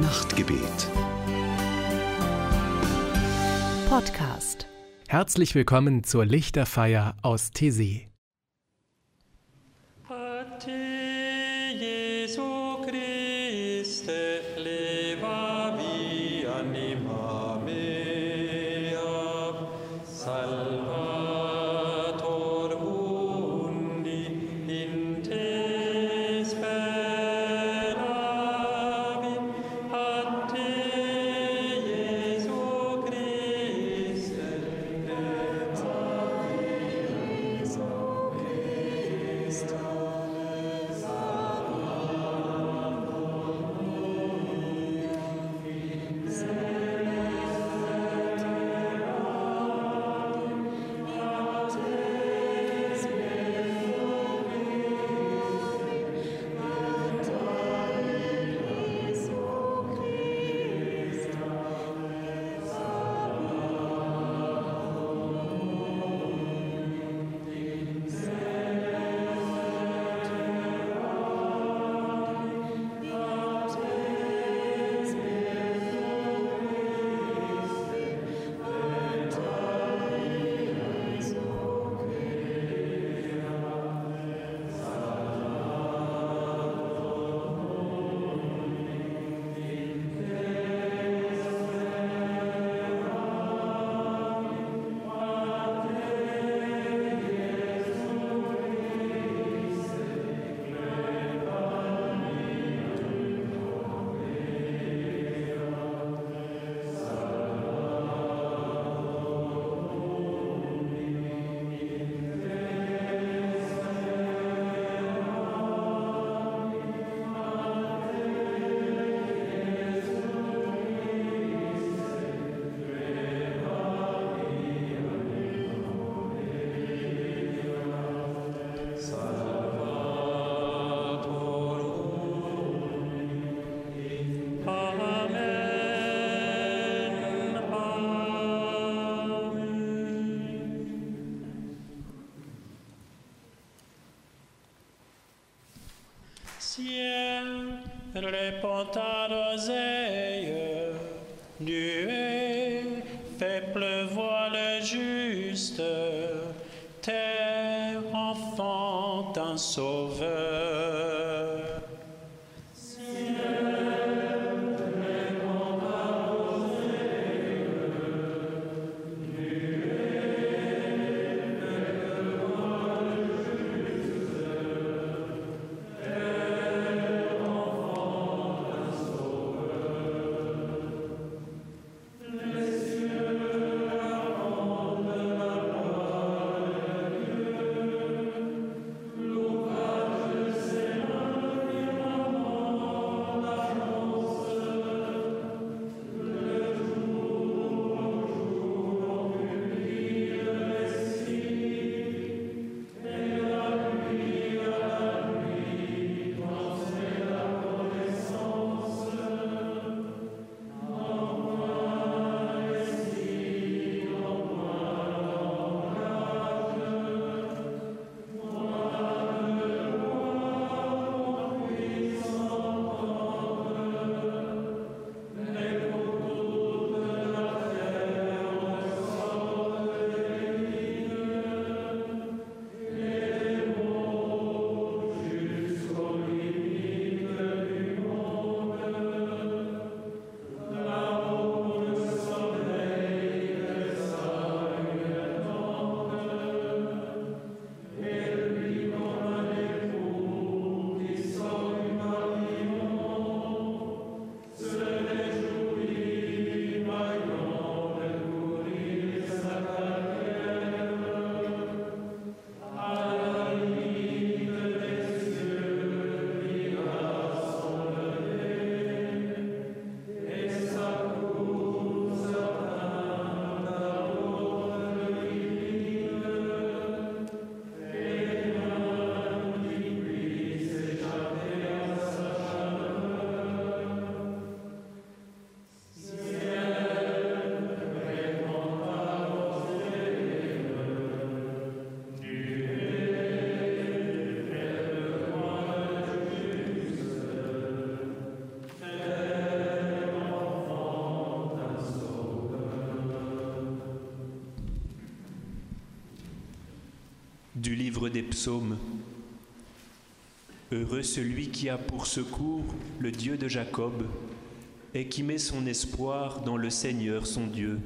Nachtgebet. Podcast. Herzlich willkommen zur Lichterfeier aus te, Jesu Christe, Ciel, réponds ta d'oseille, nuée, fais pleuvoir le juste, terre enfante un sauveur. Des psaumes. Heureux celui qui a pour secours le Dieu de Jacob et qui met son espoir dans le Seigneur son Dieu.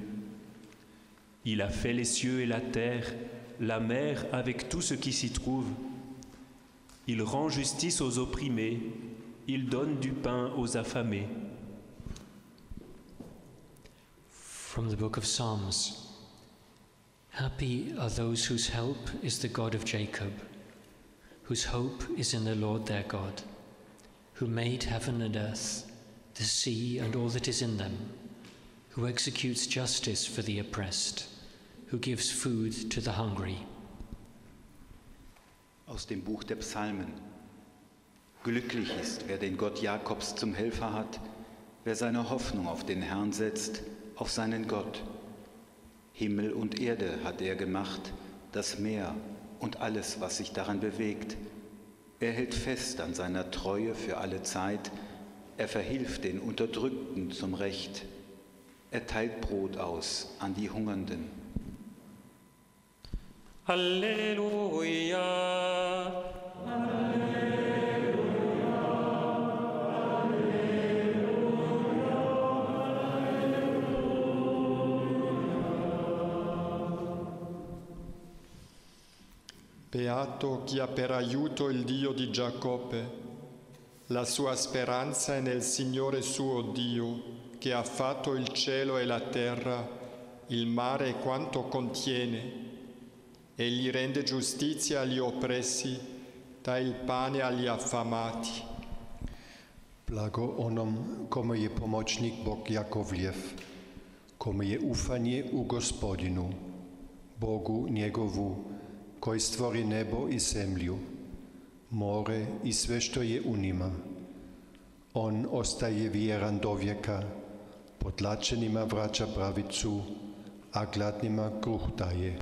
Il a fait les cieux et la terre, la mer avec tout ce qui s'y trouve. Il rend justice aux opprimés, il donne du pain aux affamés. From the book of Psalms Happy are those whose help is the God of Jacob, whose hope is in the Lord their God, who made heaven and earth, the sea and all that is in them, who executes justice for the oppressed, who gives food to the hungry. Aus dem Buch der Psalmen. Glücklich ist, wer den Gott Jakobs zum Helfer hat, wer seine Hoffnung auf den Herrn setzt, auf seinen Gott. Himmel und Erde hat er gemacht, das Meer und alles, was sich daran bewegt. Er hält fest an seiner Treue für alle Zeit, er verhilft den Unterdrückten zum Recht, er teilt Brot aus an die Hungernden. Halleluja. Beato chi ha per aiuto il Dio di Giacobbe. La sua speranza è nel Signore suo Dio, che ha fatto il cielo e la terra, il mare e quanto contiene. Egli rende giustizia agli oppressi, dà il pane agli affamati. Blago onom, komu je pomoćnik Bog Jakovljev, komu je ufanje u gospodinu, Bogu njegovu, koji stvori nebo i zemlju, more i sve što je u njima. On ostaje vjeran do vijeka, potlačenima vraća pravicu, a gladnima kruh daje.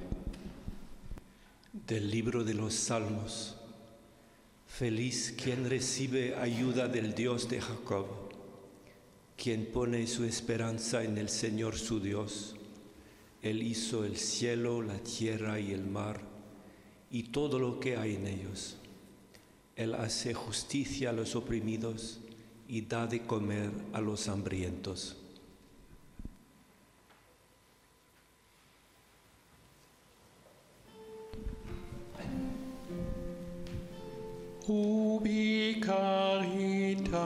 Del libro de los Salmos. Feliz quien recibe ayuda del Dios de Jacob, quien pone su esperanza en el Señor su Dios. Él hizo el cielo, la tierra y el mar y todo lo que hay en ellos. Él hace justicia a los oprimidos y da de comer a los hambrientos. Ubi caritas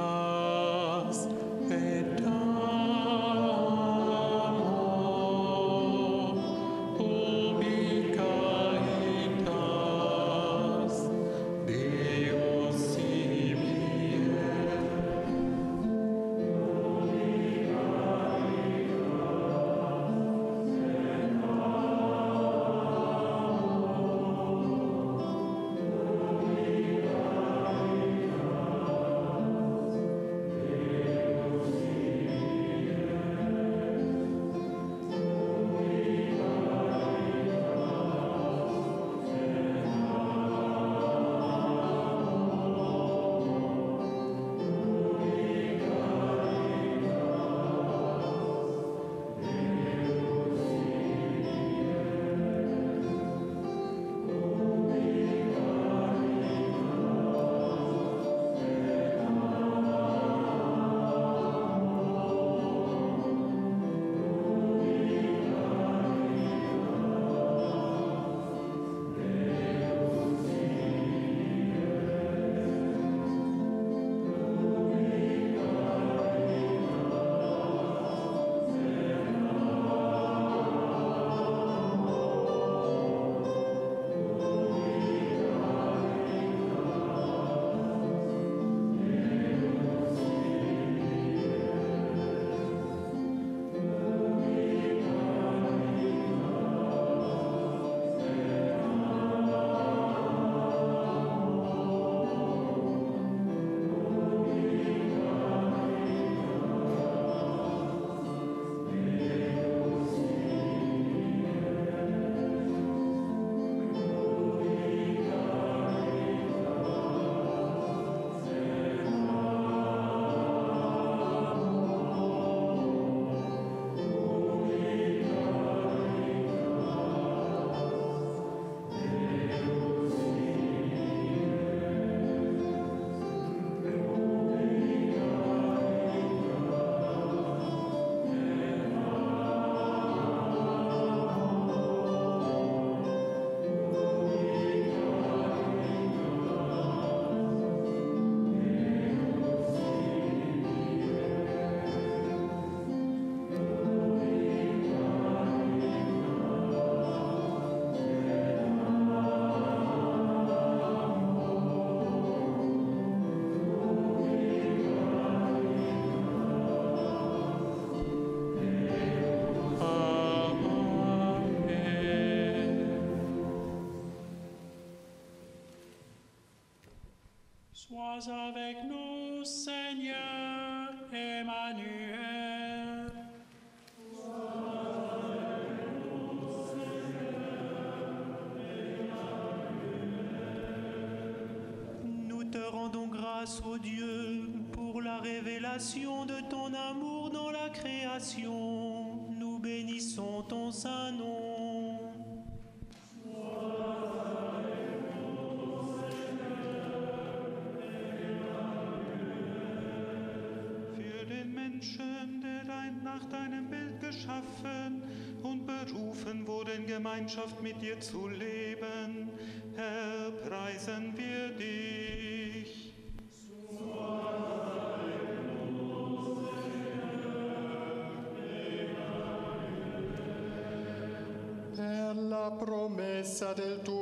Sois avec nous, Seigneur Emmanuel. Nous te rendons grâce, ô Dieu, pour la révélation de ton amour dans la création. Nous bénissons ton saint nom. Geschaffen und berufen wurde, in Gemeinschaft mit dir zu leben. Herr, preisen wir dich. Per la promessa del tuo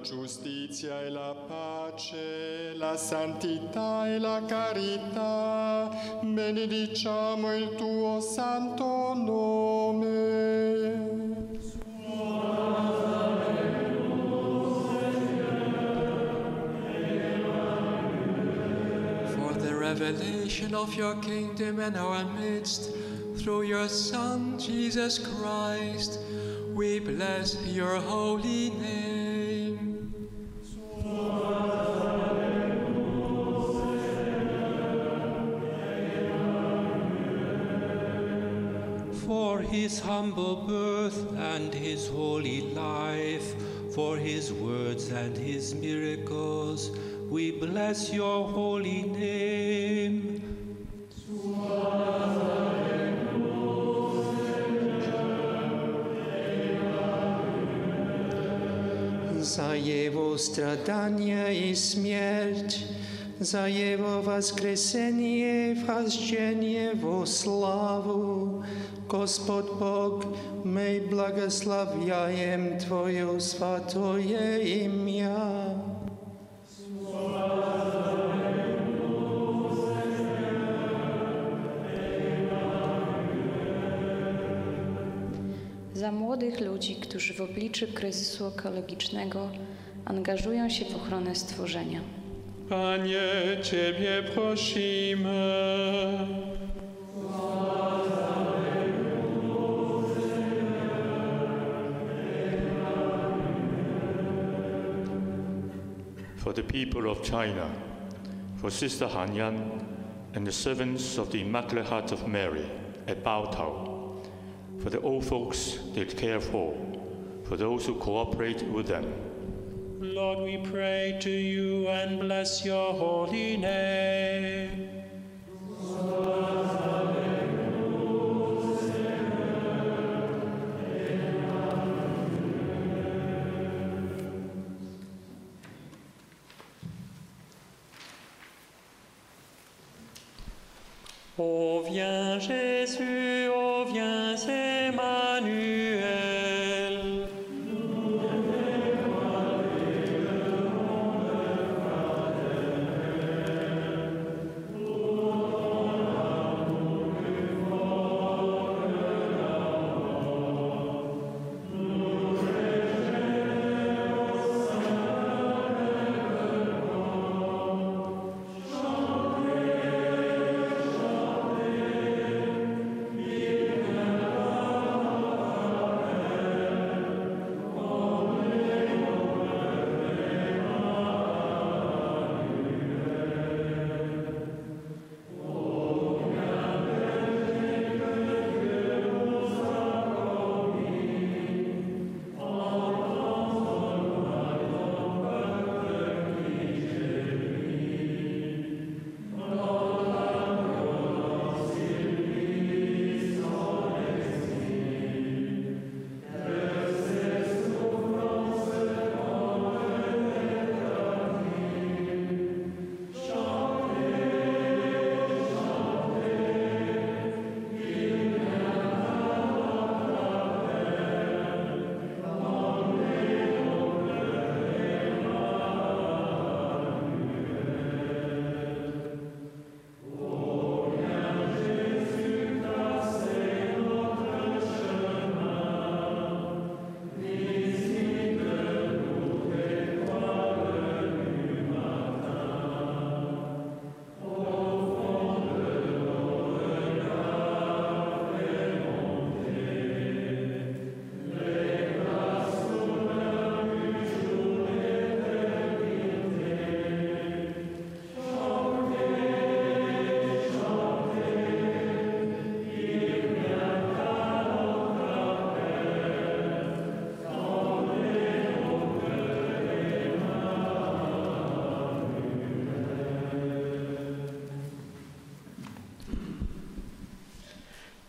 giustizia e la pace, la santità e la carità, benediciamo il tuo santo nome. for the revelation of your kingdom in our midst through your Son, Jesus Christ. We bless your holy name. humble birth and his holy life, for his words and his miracles, we bless your holy name. za Jego stradania i śmierć, za Jego воскресение и вхождение во славу. Gospod Bog, my błogosławiajem Twoje święte imię. Za młodych ludzi, którzy w obliczu kryzysu ekologicznego angażują się w ochronę stworzenia. Panie, Ciebie prosimy. For the people of China, for Sister Han Yan and the servants of the Immaculate Heart of Mary at Baotao, for the old folks they care for, for those who cooperate with them, Lord, we pray to you and bless your holy name. Ô viens Jésus,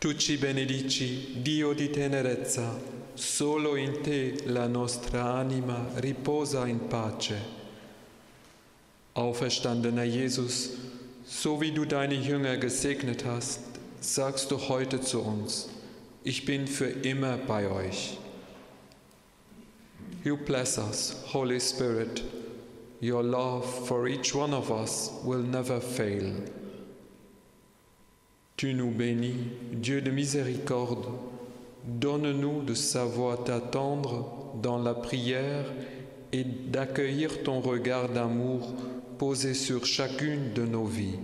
Tu ci benedici, Dio di tenerezza, solo in te la nostra anima riposa in pace. Auferstandener Jesus, so wie du deine Jünger gesegnet hast, sagst du heute zu uns, ich bin für immer bei euch. You bless us, Holy Spirit. Your love for each one of us will never fail. Tu nous bénis, Dieu de miséricorde, donne-nous de savoir t'attendre dans la prière et d'accueillir ton regard d'amour posé sur chacune de nos vies.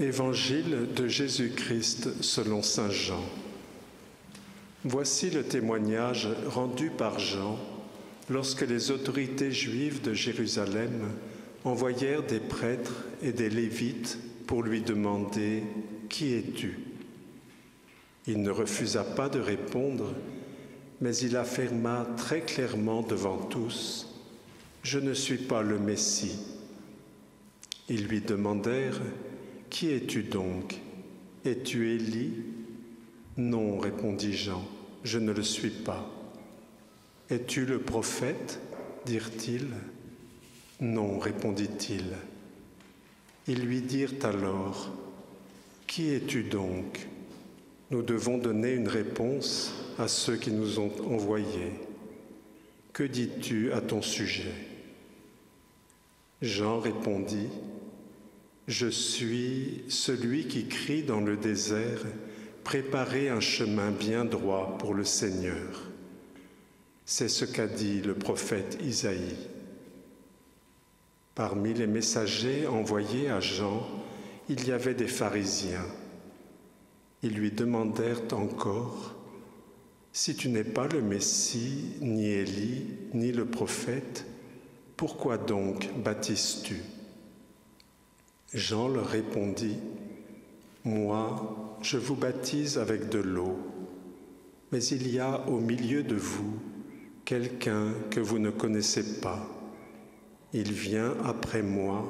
Évangile de Jésus-Christ selon Saint Jean. Voici le témoignage rendu par Jean lorsque les autorités juives de Jérusalem envoyèrent des prêtres et des lévites pour lui demander Qui es-tu? Il ne refusa pas de répondre, mais il affirma très clairement devant tous Je ne suis pas le Messie. Ils lui demandèrent Qui es-tu donc? Es-tu Élie? Non, répondit Jean, je ne le suis pas. Es-tu le prophète? dirent-ils. Non, répondit-il. Ils lui dirent alors, Qui es-tu donc? Nous devons donner une réponse à ceux qui nous ont envoyés. Que dis-tu à ton sujet? Jean répondit, Je suis celui qui crie dans le désert, Préparez un chemin bien droit pour le Seigneur. C'est ce qu'a dit le prophète Isaïe. Parmi les messagers envoyés à Jean, il y avait des pharisiens. Ils lui demandèrent encore, Si tu n'es pas le Messie, ni Élie, ni le prophète, pourquoi donc baptises-tu? Jean leur répondit, Moi, je vous baptise avec de l'eau, mais il y a au milieu de vous quelqu'un que vous ne connaissez pas il vient après moi,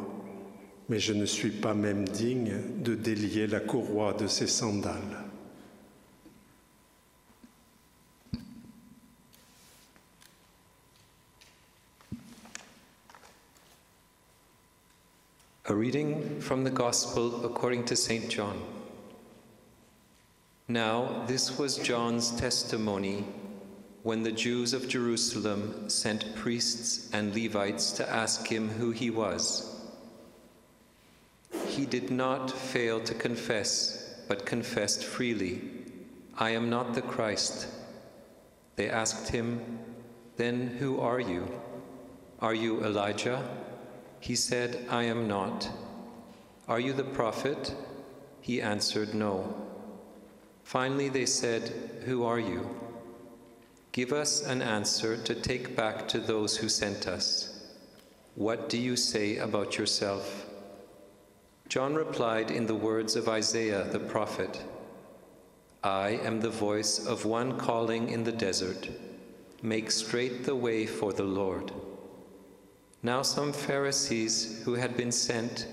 mais je ne suis pas même digne de délier la courroie de ses sandales. A reading from the Gospel according to St. John. Now, this was John's testimony when the Jews of Jerusalem sent priests and Levites to ask him who he was. He did not fail to confess, but confessed freely, I am not the Christ. They asked him, Then who are you? Are you Elijah? He said, I am not. Are you the prophet? He answered, No. Finally they said, Who are you? Give us an answer to take back to those who sent us. What do you say about yourself? John replied in the words of Isaiah the prophet I am the voice of one calling in the desert, make straight the way for the Lord. Now some Pharisees who had been sent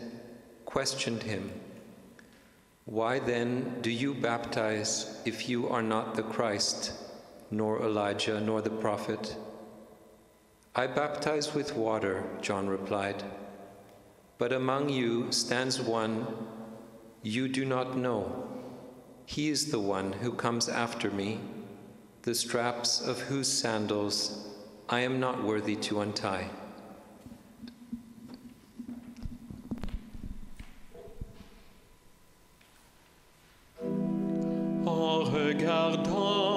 questioned him. Why then do you baptize if you are not the Christ? nor Elijah, nor the prophet. I baptize with water, John replied. But among you stands one you do not know. He is the one who comes after me, the straps of whose sandals I am not worthy to untie. En regardant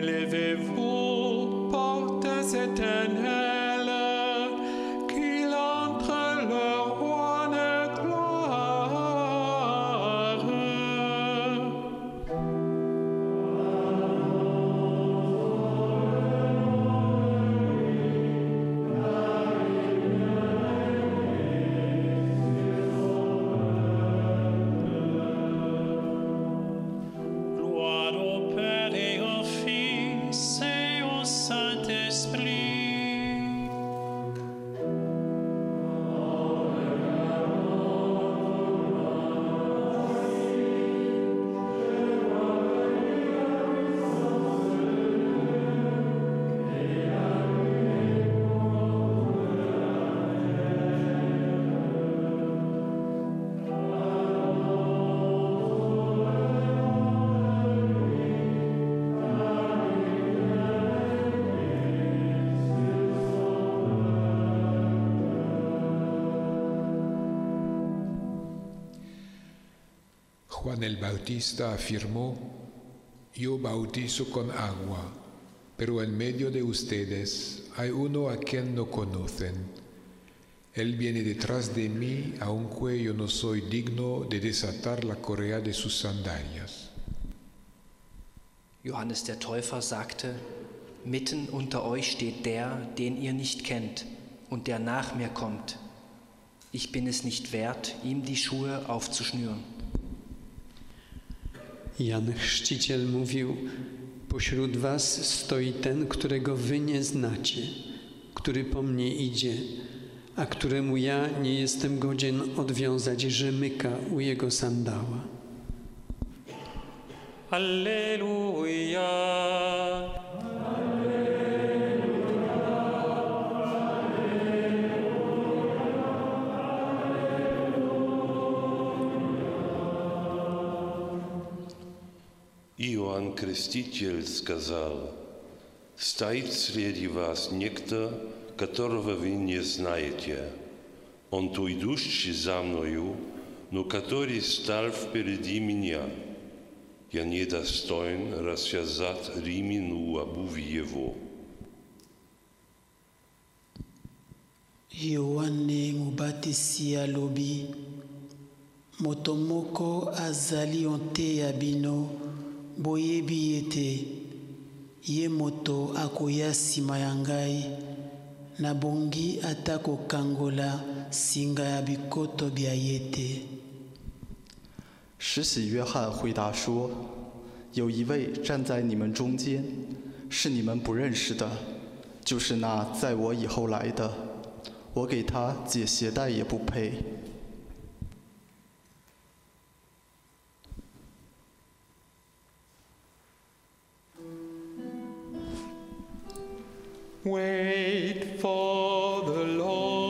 living. Juan el Bautista afirmó, yo bautizo con agua, pero en medio de ustedes hay uno a quien no conocen. Él viene detrás de mí, aunque yo no soy digno de desatar la correa de sus sandalias. Johannes der Täufer sagte, Mitten unter euch steht der, den ihr nicht kennt und der nach mir kommt. Ich bin es nicht wert, ihm die Schuhe aufzuschnüren. Jan Chrzciciel mówił: Pośród was stoi ten, którego wy nie znacie, który po mnie idzie, a któremu ja nie jestem godzien odwiązać rzemyka u jego sandała. Alleluja. Иоанн Креститель сказал, «Стоит среди вас некто, которого вы не знаете. Он то идущий за мною, но который стал впереди меня. Я недостоин развязать ремень обуви его». yohane mobatisi alobi moto moko azali onteya bino 实习约翰回答说：“有一位站在你们中间，是你们不认识的，就是那在我以后来的。我给他解鞋带也不配。” Wait for the Lord,